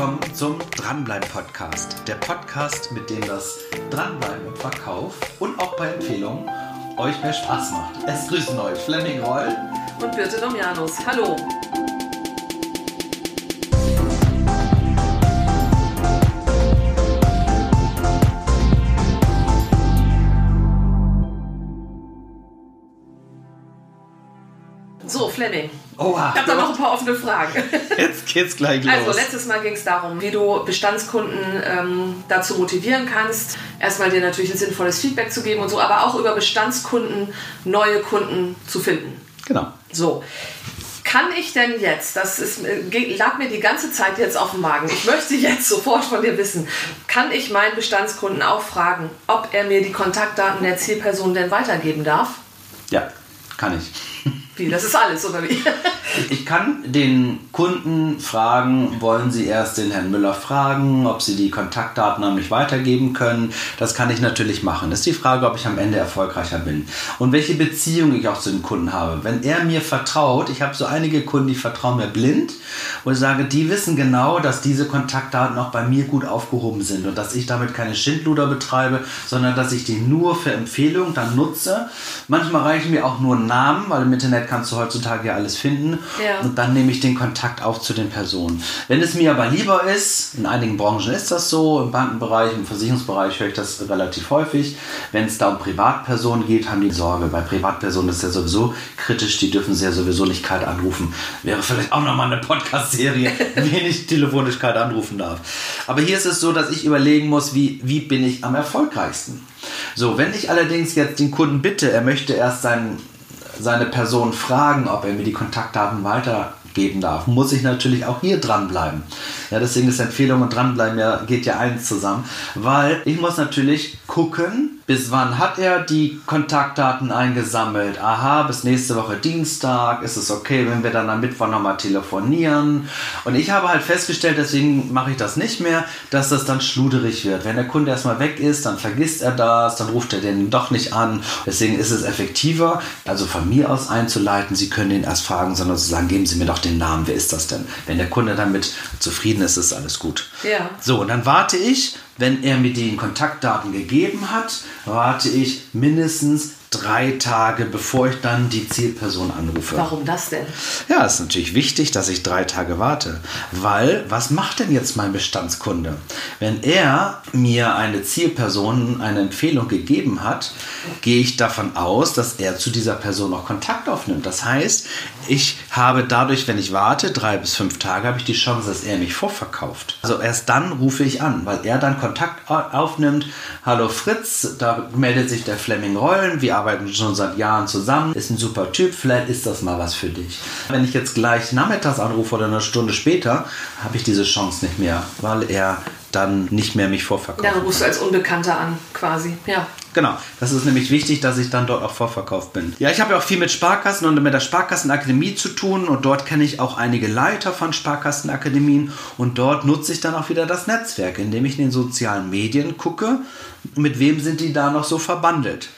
willkommen zum Dranbleiben-Podcast. Der Podcast, mit dem das Dranbleiben im Verkauf und auch bei Empfehlungen euch mehr Spaß macht. Es grüßen euch Fleming Roll und Birte Domianus. Hallo. Fleming. Oha. Ich habe da noch ein paar offene Fragen. Jetzt geht's gleich los. Also, letztes Mal ging es darum, wie du Bestandskunden ähm, dazu motivieren kannst, erstmal dir natürlich ein sinnvolles Feedback zu geben und so, aber auch über Bestandskunden neue Kunden zu finden. Genau. So. Kann ich denn jetzt, das ist, äh, lag mir die ganze Zeit jetzt auf dem Magen, ich möchte jetzt sofort von dir wissen, kann ich meinen Bestandskunden auch fragen, ob er mir die Kontaktdaten der Zielperson denn weitergeben darf? Ja, kann ich. Wie, das ist alles, oder wie? Ich kann den Kunden fragen, wollen Sie erst den Herrn Müller fragen, ob Sie die Kontaktdaten an mich weitergeben können. Das kann ich natürlich machen. Das ist die Frage, ob ich am Ende erfolgreicher bin. Und welche Beziehung ich auch zu dem Kunden habe. Wenn er mir vertraut, ich habe so einige Kunden, die vertrauen mir blind, ich sage, die wissen genau, dass diese Kontaktdaten auch bei mir gut aufgehoben sind und dass ich damit keine Schindluder betreibe, sondern dass ich die nur für Empfehlungen dann nutze. Manchmal reichen mir auch nur Namen, weil im Internet kannst du heutzutage ja alles finden. Ja. Und dann nehme ich den Kontakt auf zu den Personen. Wenn es mir aber lieber ist, in einigen Branchen ist das so, im Bankenbereich, im Versicherungsbereich höre ich das relativ häufig. Wenn es da um Privatpersonen geht, haben die Sorge. Bei Privatpersonen ist ja sowieso kritisch, die dürfen sie ja sowieso nicht kalt anrufen. Wäre vielleicht auch nochmal eine Podcast-Serie, wen ich telefonisch kalt anrufen darf. Aber hier ist es so, dass ich überlegen muss, wie, wie bin ich am erfolgreichsten. So, wenn ich allerdings jetzt den Kunden bitte, er möchte erst seinen seine Person fragen, ob er mir die Kontaktdaten weitergeben darf, muss ich natürlich auch hier dranbleiben. Ja, deswegen ist Empfehlung und dranbleiben ja, geht ja eins zusammen, weil ich muss natürlich gucken, bis wann hat er die Kontaktdaten eingesammelt. Aha, bis nächste Woche Dienstag ist es okay, wenn wir dann am Mittwoch nochmal telefonieren. Und ich habe halt festgestellt, deswegen mache ich das nicht mehr, dass das dann schluderig wird. Wenn der Kunde erstmal weg ist, dann vergisst er das, dann ruft er den doch nicht an. Deswegen ist es effektiver, also von mir aus einzuleiten, Sie können ihn erst fragen, sondern zu sagen, geben Sie mir doch den Namen, wer ist das denn? Wenn der Kunde damit zufrieden ist, ist alles gut. Ja. So, und dann warte ich, wenn er mir die Kontaktdaten gegeben hat, warte ich mindestens drei Tage, bevor ich dann die Zielperson anrufe. Warum das denn? Ja, es ist natürlich wichtig, dass ich drei Tage warte. Weil, was macht denn jetzt mein Bestandskunde? Wenn er mir eine Zielperson eine Empfehlung gegeben hat, gehe ich davon aus, dass er zu dieser Person auch Kontakt aufnimmt. Das heißt, ich habe dadurch, wenn ich warte, drei bis fünf Tage, habe ich die Chance, dass er mich vorverkauft. Also erst dann rufe ich an, weil er dann Kontakt aufnimmt. Hallo Fritz, da meldet sich der Fleming Rollen. Wir arbeiten schon seit Jahren zusammen. Ist ein super Typ, vielleicht ist das mal was für dich. Wenn ich jetzt gleich nachmittags anrufe oder eine Stunde später, habe ich diese Chance nicht mehr, weil er dann nicht mehr mich vorverkauft. Ja, dann rufst du als Unbekannter an, quasi. Ja. Genau, das ist nämlich wichtig, dass ich dann dort auch vorverkauft bin. Ja, ich habe ja auch viel mit Sparkassen und mit der Sparkassenakademie zu tun und dort kenne ich auch einige Leiter von Sparkassenakademien und dort nutze ich dann auch wieder das Netzwerk, indem ich in den sozialen Medien gucke, mit wem sind die da noch so verbandelt.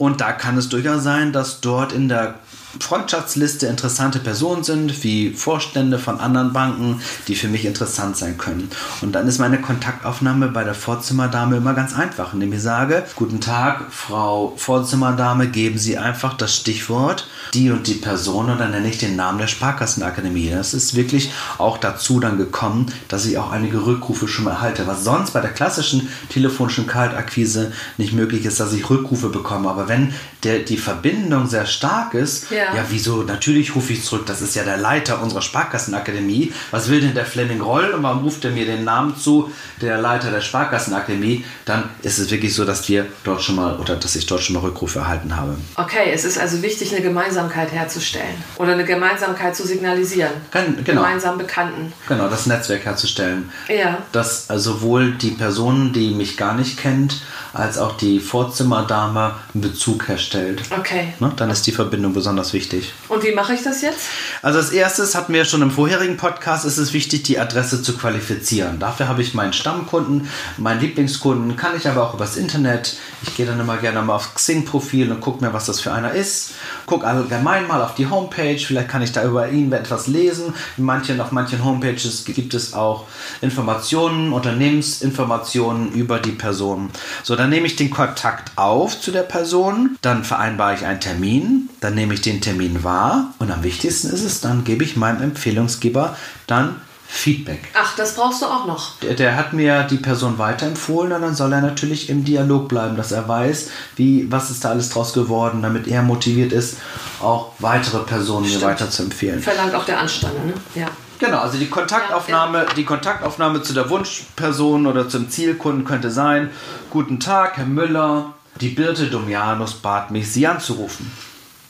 Und da kann es durchaus sein, dass dort in der Freundschaftsliste interessante Personen sind, wie Vorstände von anderen Banken, die für mich interessant sein können. Und dann ist meine Kontaktaufnahme bei der Vorzimmerdame immer ganz einfach, indem ich sage, guten Tag, Frau Vorzimmerdame, geben Sie einfach das Stichwort die und die Person und dann nenne ich den Namen der Sparkassenakademie. Das ist wirklich auch dazu dann gekommen, dass ich auch einige Rückrufe schon mal erhalte, was sonst bei der klassischen telefonischen Kaltakquise nicht möglich ist, dass ich Rückrufe bekomme. Aber wenn der, die Verbindung sehr stark ist, Ja. Ja, wieso? Natürlich rufe ich zurück. Das ist ja der Leiter unserer Sparkassenakademie. Was will denn der Fleming Roll und warum ruft er mir den Namen zu, der Leiter der Sparkassenakademie? Dann ist es wirklich so, dass wir dort schon mal oder dass ich dort schon mal Rückrufe erhalten habe. Okay, es ist also wichtig, eine Gemeinsamkeit herzustellen oder eine Gemeinsamkeit zu signalisieren. Gen- genau. Gemeinsam Bekannten. Genau, das Netzwerk herzustellen. Ja. Dass äh, sowohl die Person, die mich gar nicht kennt, als auch die Vorzimmerdame einen Bezug herstellt. Okay. Ne? Dann ist die Verbindung besonders besonders wichtig. Und wie mache ich das jetzt? Also als erstes hatten wir schon im vorherigen Podcast, ist es wichtig, die Adresse zu qualifizieren. Dafür habe ich meinen Stammkunden, meinen Lieblingskunden, kann ich aber auch übers Internet. Ich gehe dann immer gerne mal aufs Xing-Profil und gucke mir, was das für einer ist. Gucke allgemein mal auf die Homepage, vielleicht kann ich da über ihn etwas lesen. In manchen, auf manchen Homepages gibt es auch Informationen, Unternehmensinformationen über die Person. So, dann nehme ich den Kontakt auf zu der Person, dann vereinbare ich einen Termin, dann nehme ich den Termin wahr und am wichtigsten ist es, dann gebe ich meinem Empfehlungsgeber dann Feedback. Ach, das brauchst du auch noch. Der, der, hat mir die Person weiterempfohlen und dann soll er natürlich im Dialog bleiben, dass er weiß, wie, was ist da alles draus geworden, damit er motiviert ist, auch weitere Personen Stimmt. mir weiter zu empfehlen. Verlangt auch der Anstand, ne? Ja. Genau, also die Kontaktaufnahme, ja, ja. die Kontaktaufnahme zu der Wunschperson oder zum Zielkunden könnte sein: Guten Tag, Herr Müller. Die Birte Domianus bat mich, Sie anzurufen.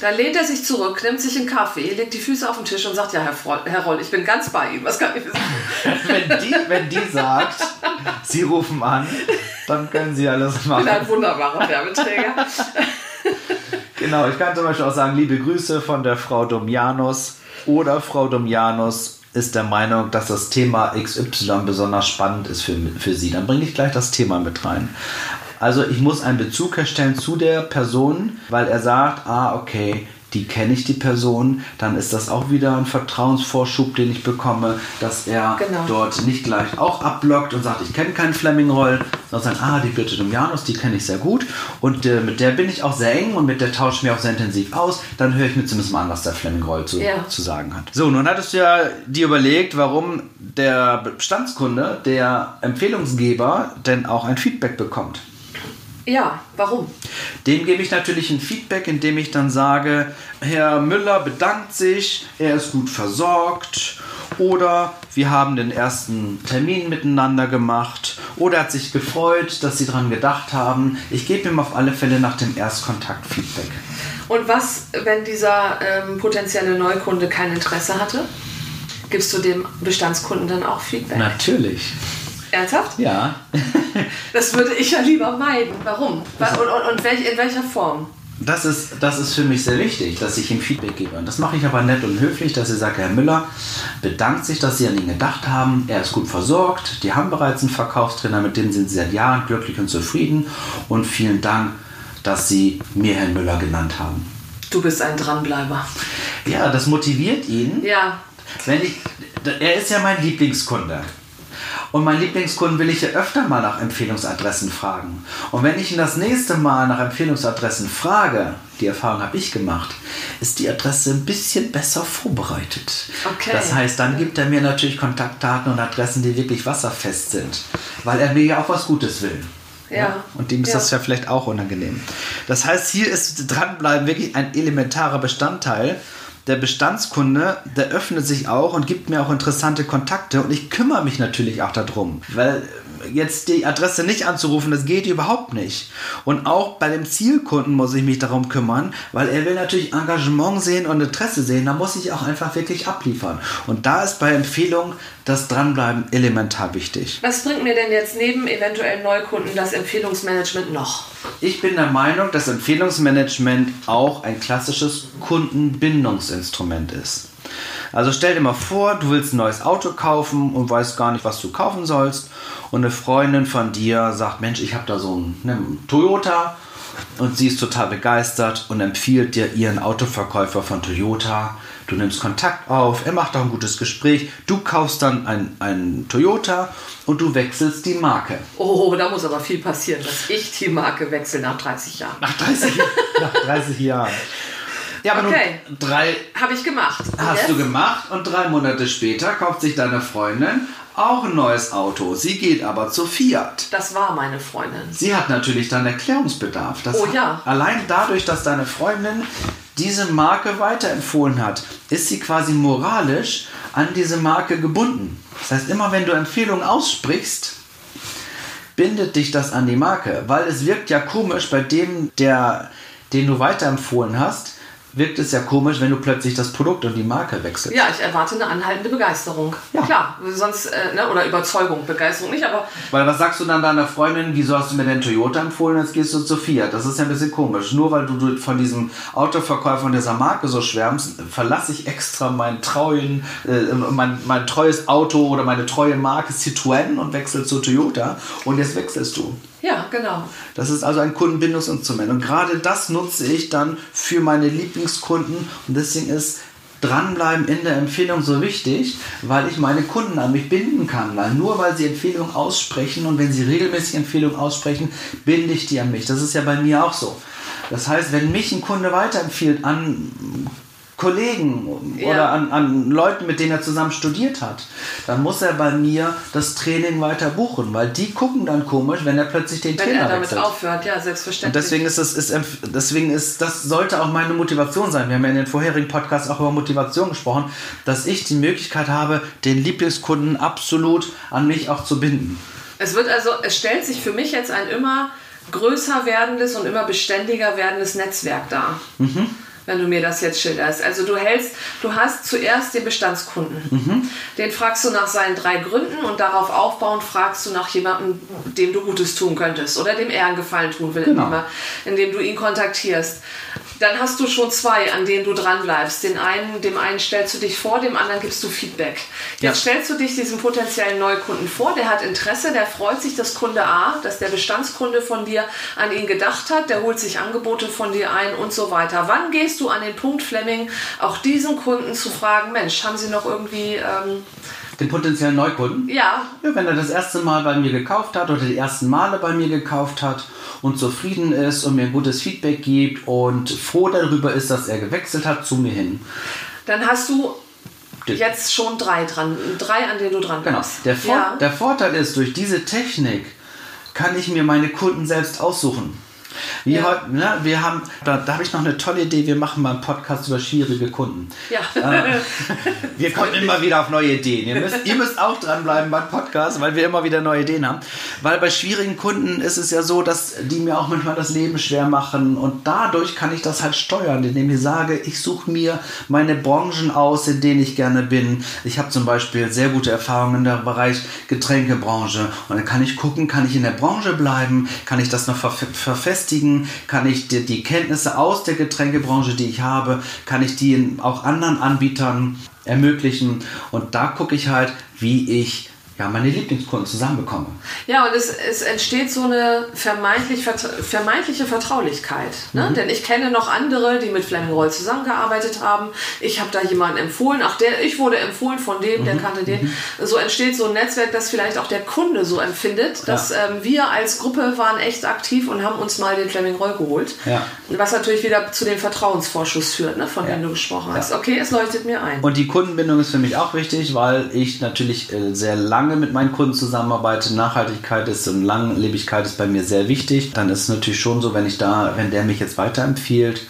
Da lehnt er sich zurück, nimmt sich einen Kaffee, legt die Füße auf den Tisch und sagt, ja, Herr, Froll, Herr Roll, ich bin ganz bei Ihnen. Was kann ich wissen? wenn, die, wenn die sagt, Sie rufen an, dann können Sie alles machen. Ich bin ein wunderbarer Werbeträger. genau, ich kann zum Beispiel auch sagen, liebe Grüße von der Frau Domianus oder Frau Domianus ist der Meinung, dass das Thema XY besonders spannend ist für, für sie. Dann bringe ich gleich das Thema mit rein. Also ich muss einen Bezug herstellen zu der Person, weil er sagt, ah, okay, die kenne ich die Person, dann ist das auch wieder ein Vertrauensvorschub, den ich bekomme, dass er genau. dort nicht gleich auch abblockt und sagt, ich kenne keinen Fleming Roll, sondern sagt, ah, die Birte Domianus, die kenne ich sehr gut und äh, mit der bin ich auch sehr eng und mit der tausche ich mir auch sehr intensiv aus, dann höre ich mir zumindest mal an, was der Fleming Roll zu, ja. zu sagen hat. So, nun hattest du ja dir überlegt, warum der Bestandskunde, der Empfehlungsgeber, denn auch ein Feedback bekommt. Ja, warum? Dem gebe ich natürlich ein Feedback, indem ich dann sage, Herr Müller bedankt sich, er ist gut versorgt oder wir haben den ersten Termin miteinander gemacht oder hat sich gefreut, dass Sie daran gedacht haben. Ich gebe ihm auf alle Fälle nach dem Erstkontakt Feedback. Und was, wenn dieser ähm, potenzielle Neukunde kein Interesse hatte? Gibst du dem Bestandskunden dann auch Feedback? Natürlich. Ernsthaft? Ja. das würde ich ja lieber meiden. Warum? Und, und, und welch, in welcher Form? Das ist, das ist für mich sehr wichtig, dass ich ihm Feedback gebe. Und das mache ich aber nett und höflich, dass ich sage, Herr Müller bedankt sich, dass Sie an ihn gedacht haben. Er ist gut versorgt. Die haben bereits einen Verkaufstrainer, mit dem sind Sie seit Jahren glücklich und zufrieden. Und vielen Dank, dass Sie mir Herrn Müller genannt haben. Du bist ein Dranbleiber. Ja, das motiviert ihn. Ja. Wenn ich, er ist ja mein Lieblingskunde. Und mein Lieblingskunden will ich ja öfter mal nach Empfehlungsadressen fragen. Und wenn ich ihn das nächste Mal nach Empfehlungsadressen frage, die Erfahrung habe ich gemacht, ist die Adresse ein bisschen besser vorbereitet. Okay. Das heißt, dann gibt er mir natürlich Kontaktdaten und Adressen, die wirklich wasserfest sind, weil er mir ja auch was Gutes will. Ja. ja. Und dem ist ja. das ja vielleicht auch unangenehm. Das heißt, hier ist dranbleiben wirklich ein elementarer Bestandteil der Bestandskunde, der öffnet sich auch und gibt mir auch interessante Kontakte und ich kümmere mich natürlich auch darum, weil jetzt die Adresse nicht anzurufen, das geht überhaupt nicht. Und auch bei dem Zielkunden muss ich mich darum kümmern, weil er will natürlich Engagement sehen und Interesse sehen. Da muss ich auch einfach wirklich abliefern. Und da ist bei Empfehlung das Dranbleiben elementar wichtig. Was bringt mir denn jetzt neben eventuellen Neukunden das Empfehlungsmanagement noch? Ich bin der Meinung, dass Empfehlungsmanagement auch ein klassisches Kundenbindungsinstrument ist. Also stell dir mal vor, du willst ein neues Auto kaufen und weißt gar nicht, was du kaufen sollst. Und eine Freundin von dir sagt, Mensch, ich habe da so einen, ne, Toyota und sie ist total begeistert und empfiehlt dir ihren Autoverkäufer von Toyota. Du nimmst Kontakt auf, er macht auch ein gutes Gespräch. Du kaufst dann einen Toyota und du wechselst die Marke. Oh, da muss aber viel passieren, dass ich die Marke wechsle nach 30 Jahren. Nach 30, nach 30 Jahren. Ja, aber okay. nur drei. Habe ich gemacht. Hast yes. du gemacht und drei Monate später kauft sich deine Freundin auch ein neues Auto. Sie geht aber zu Fiat. Das war meine Freundin. Sie hat natürlich dann Erklärungsbedarf. Das oh ja. Allein dadurch, dass deine Freundin diese Marke weiterempfohlen hat, ist sie quasi moralisch an diese Marke gebunden. Das heißt, immer wenn du Empfehlungen aussprichst, bindet dich das an die Marke, weil es wirkt ja komisch bei dem, der, den du weiterempfohlen hast, wirkt es ja komisch, wenn du plötzlich das Produkt und die Marke wechselst. Ja, ich erwarte eine anhaltende Begeisterung. Ja. Klar, sonst, äh, ne, oder Überzeugung, Begeisterung nicht, aber Weil was sagst du dann deiner Freundin, wieso hast du mir den Toyota empfohlen, jetzt gehst du zu Fiat? Das ist ja ein bisschen komisch. Nur weil du du von diesem Autoverkäufer und dieser Marke so schwärmst, verlasse ich extra meinen treuen, äh, mein, mein treues Auto oder meine treue Marke Citroën und wechsle zu Toyota und jetzt wechselst du. Ja, genau. Das ist also ein Kundenbindungsinstrument. Und gerade das nutze ich dann für meine Lieblingskunden. Und deswegen ist Dranbleiben in der Empfehlung so wichtig, weil ich meine Kunden an mich binden kann. Weil nur weil sie Empfehlungen aussprechen und wenn sie regelmäßig Empfehlungen aussprechen, binde ich die an mich. Das ist ja bei mir auch so. Das heißt, wenn mich ein Kunde weiterempfiehlt an Kollegen Ja. oder an, an Leuten, mit denen er zusammen studiert hat, dann muss er bei mir das Training weiter buchen, weil die gucken dann komisch, wenn er plötzlich den Wenn Trainer er damit wechselt. aufhört, ja, Und selbstverständlich. deswegen ist es, ist, deswegen ist, das sollte auch meine Motivation sein. Wir haben ja in den vorherigen Podcasts auch über Motivation gesprochen, dass ich die Möglichkeit habe, den Lieblingskunden absolut an mich auch zu binden. Es wird also, es stellt sich für mich jetzt ein immer größer werdendes und immer beständiger werdendes Netzwerk dar. Wenn du mir das jetzt schilderst. Also du hältst, du hast zuerst den Bestandskunden. Den fragst du nach seinen drei Gründen und darauf aufbauend fragst du nach jemandem, dem du Gutes tun könntest oder dem er einen Gefallen tun will, Genau. indem, er, indem du ihn kontaktierst. Dann hast du schon zwei, an denen du dran bleibst. Den einen, dem einen stellst du dich vor, dem anderen gibst du Feedback. Jetzt Ja. stellst du dich diesem potenziellen Neukunden vor, der hat Interesse, der freut sich, dass Kunde A, dass der Bestandskunde von dir an ihn gedacht hat, der holt sich Angebote von dir ein und so weiter. Wann gehst du an den Punkt, Fleming, auch diesen Kunden zu fragen, Mensch, haben sie noch irgendwie, ähm, Den potenziellen Neukunden. ja, Ja, wenn er das erste Mal bei mir gekauft hat oder die ersten Male bei mir gekauft hat und zufrieden ist und mir ein gutes Feedback gibt und froh darüber ist, dass er gewechselt hat zu mir hin. dann hast du jetzt schon drei dran, drei, an denen du dran Genau. bist. Der, Vor ja. der Vorteil ist, durch diese Technik kann ich mir meine Kunden selbst aussuchen. Wie Ja. heute, ne, wir haben, da, da habe ich noch eine tolle Idee, wir machen mal einen Podcast über schwierige Kunden. ja. Wir kommen immer wieder auf neue Ideen. Ihr müsst, ihr müsst auch dranbleiben beim Podcast, weil wir immer wieder neue Ideen haben. Weil bei schwierigen Kunden ist es ja so, dass die mir auch manchmal das Leben schwer machen. Und dadurch kann ich das halt steuern, indem ich sage, ich suche mir meine Branchen aus, in denen ich gerne bin. Ich habe zum Beispiel sehr gute Erfahrungen im Bereich Getränkebranche. Und dann kann ich gucken, kann ich in der Branche bleiben? Kann ich das noch ver verfestigen? Kann ich die, die Kenntnisse aus der Getränkebranche, die ich habe, kann ich die auch anderen Anbietern ermöglichen? Und da gucke ich halt, wie ich ja, meine Lieblingskunden zusammenbekomme. Ja, und es, es entsteht so eine vermeintlich, vermeintliche Vertraulichkeit. Ne? Denn ich kenne noch andere, die mit Fleming Roll zusammengearbeitet haben. Ich habe da jemanden empfohlen. Ach, der, ich wurde empfohlen von dem, der kannte den. So entsteht so ein Netzwerk, das vielleicht auch der Kunde so empfindet, dass ähm, wir als Gruppe waren echt aktiv und haben uns mal den Fleming Roll geholt. Ja. Was natürlich wieder zu dem Vertrauensvorschuss führt, ne, von dem du gesprochen hast. Okay, es leuchtet mir ein. Und die Kundenbindung ist für mich auch wichtig, weil ich natürlich äh, sehr lange mit meinen Kunden zusammenarbeite. Nachhaltigkeit ist und Langlebigkeit ist bei mir sehr wichtig. Dann ist es natürlich schon so, wenn ich da, wenn der mich jetzt weiterempfiehlt,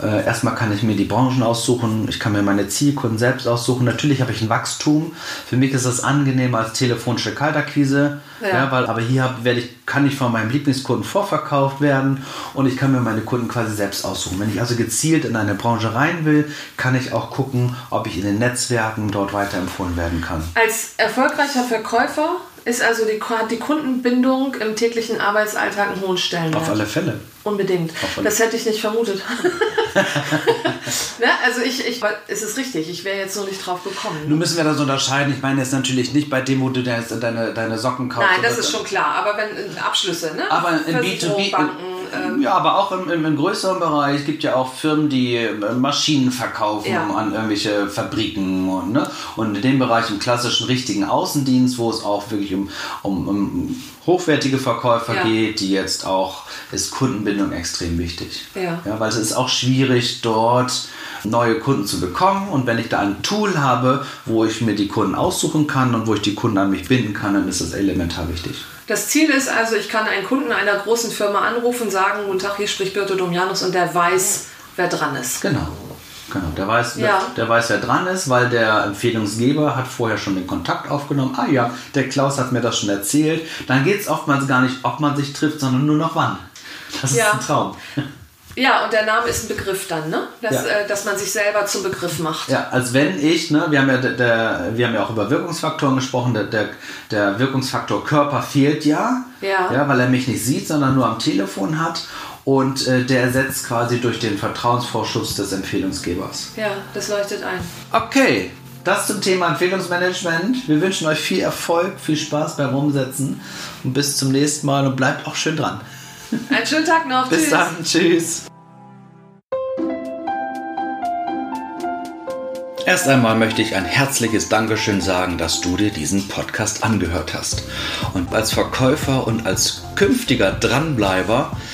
äh, erstmal kann ich mir die Branchen aussuchen, ich kann mir meine Zielkunden selbst aussuchen. Natürlich habe ich ein Wachstum. Für mich ist es angenehmer als telefonische Kaltakquise, Ja. ja. weil, aber hier hab, werde ich, kann ich von meinem Lieblingskunden vorverkauft werden und ich kann mir meine Kunden quasi selbst aussuchen. Wenn ich also gezielt in eine Branche rein will, kann ich auch gucken, ob ich in den Netzwerken dort weiterempfohlen werden kann. Als erfolgreicher Verkäufer ist also die, hat die Kundenbindung im täglichen Arbeitsalltag einen hohen Stellenwert. Auf alle Fälle. Unbedingt. Alle- Das hätte ich nicht vermutet. ne? Also ich, ich, es ist richtig, ich wäre jetzt so nicht drauf gekommen. Nun müssen wir das unterscheiden. Ich meine jetzt natürlich nicht bei dem, wo du deine, deine, Socken kaufst. Nein, das ist schon klar. Aber wenn äh, Abschlüsse, ne? Aber in Versicherung, B2B, Banken, ähm, ja, aber auch im, im, im größeren Bereich es gibt ja auch Firmen, die äh, Maschinen verkaufen Ja. an irgendwelche Fabriken und, ne? und in dem Bereich im klassischen richtigen Außendienst, wo es auch wirklich um, um, um hochwertige Verkäufer Ja. geht, die jetzt auch ist Kundenbindung extrem wichtig. Ja. ja. Weil es ist auch schwierig dort neue Kunden zu bekommen und wenn ich da ein Tool habe, wo ich mir die Kunden aussuchen kann und wo ich die Kunden an mich binden kann, dann ist das elementar wichtig. Das Ziel ist also, ich kann einen Kunden einer großen Firma anrufen, sagen, guten Tag, hier spricht Birte Domianus und der weiß, wer dran ist. Genau. Genau, der weiß, Ja. der, der weiß, wer dran ist, weil der Empfehlungsgeber hat vorher schon den Kontakt aufgenommen. Ah ja, der Klaus hat mir das schon erzählt. Dann geht es oftmals gar nicht, ob man sich trifft, sondern nur noch wann. Das Ja. ist ein Traum. Ja, und der Name ist ein Begriff dann, ne? Dass, Ja. äh, dass man sich selber zum Begriff macht. Ja, als wenn ich, ne, wir haben ja, der- wir haben ja auch über Wirkungsfaktoren gesprochen, der, der, der Wirkungsfaktor Körper fehlt ja, Ja. ja, weil er mich nicht sieht, sondern nur am Telefon hat und äh, der ersetzt quasi durch den Vertrauensvorschuss des Empfehlungsgebers. Ja, das leuchtet ein. Okay, das zum Thema Empfehlungsmanagement. Wir wünschen euch viel Erfolg, viel Spaß beim Umsetzen und bis zum nächsten Mal und bleibt auch schön dran. Einen schönen Tag noch. Bis Tschüss. dann, tschüss. Erst einmal möchte ich ein herzliches Dankeschön sagen, dass du dir diesen Podcast angehört hast. Und als Verkäufer und als künftiger Dranbleiber